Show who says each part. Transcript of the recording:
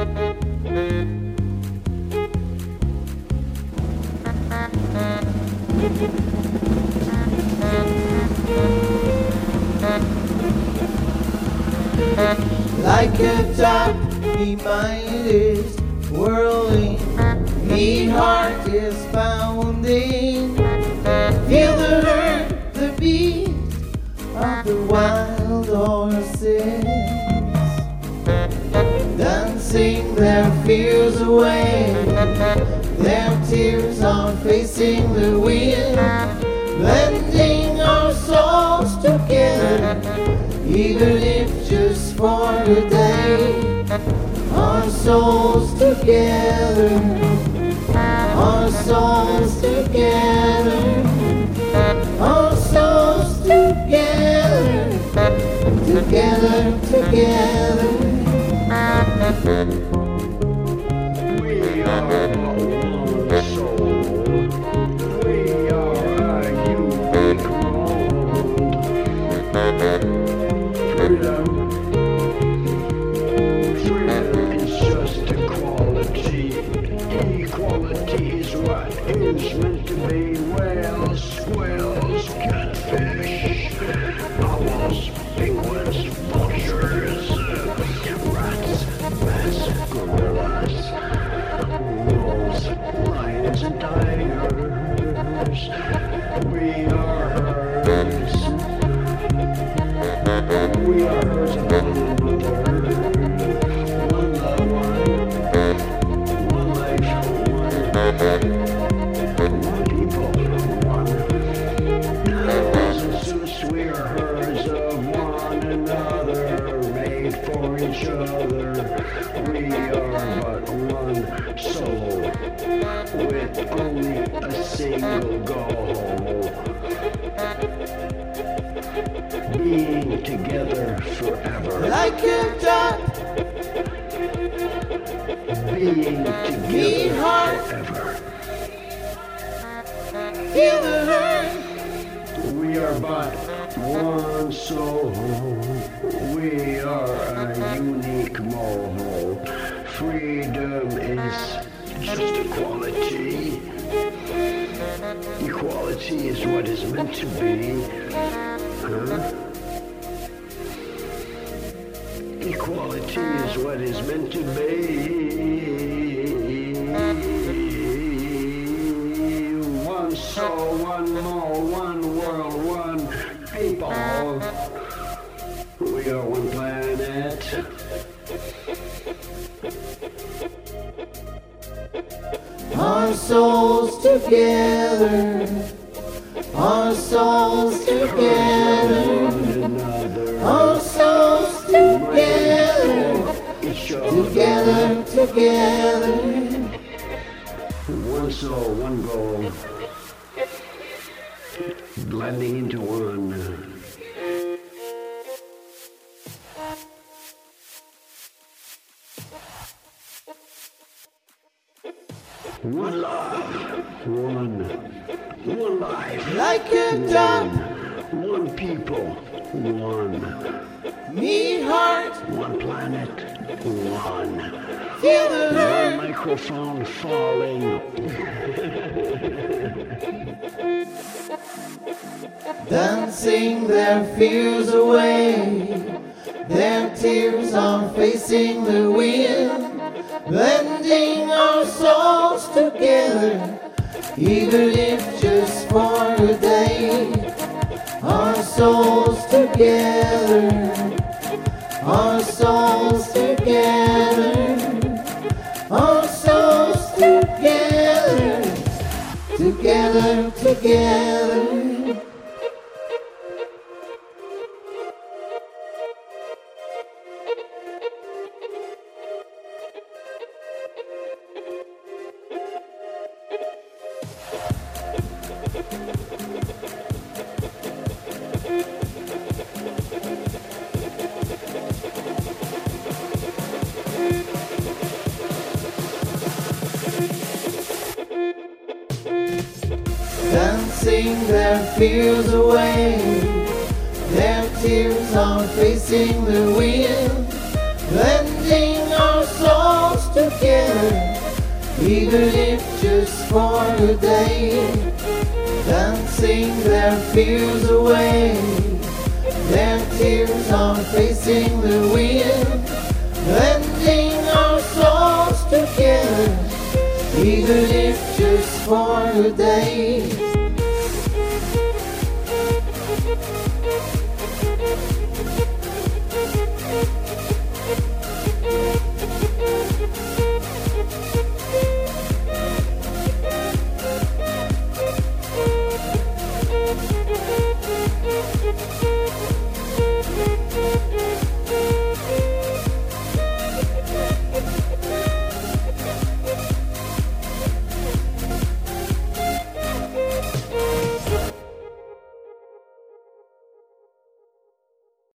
Speaker 1: Like a top, me mind is whirling, me heart is pounding. Fears away. Their tears are facing the wind, blending our souls together, even if just for a day. Our souls together, our souls together,
Speaker 2: what is meant to be. With only a single goal. Being together forever.
Speaker 1: Like a top,
Speaker 2: Being together
Speaker 1: heart,
Speaker 2: forever.
Speaker 1: feel the hurt.
Speaker 2: We are but one soul. We are a unique mole. Freedom is just equality. Equality is what is meant to be. Huh? Equality is what is meant to be. Planet.
Speaker 1: Our souls together, our souls together, our souls together, together, together.
Speaker 2: One soul, one goal. Blending into one. One love, one, one life,
Speaker 1: Like a
Speaker 2: one, one people, one,
Speaker 1: me heart,
Speaker 2: one planet, one.
Speaker 1: feel the
Speaker 2: One
Speaker 1: hurt.
Speaker 2: microphone falling.
Speaker 1: Dancing their fears away, their tears are facing the wind, blending even if just for a day. Our souls together, our souls together, our souls together, together, together. Dancing their fears away. Their tears are facing the wind, blending our souls together, even if just for a day, dancing their fears away. Their tears are facing the wind, lending our souls together, even if for a day.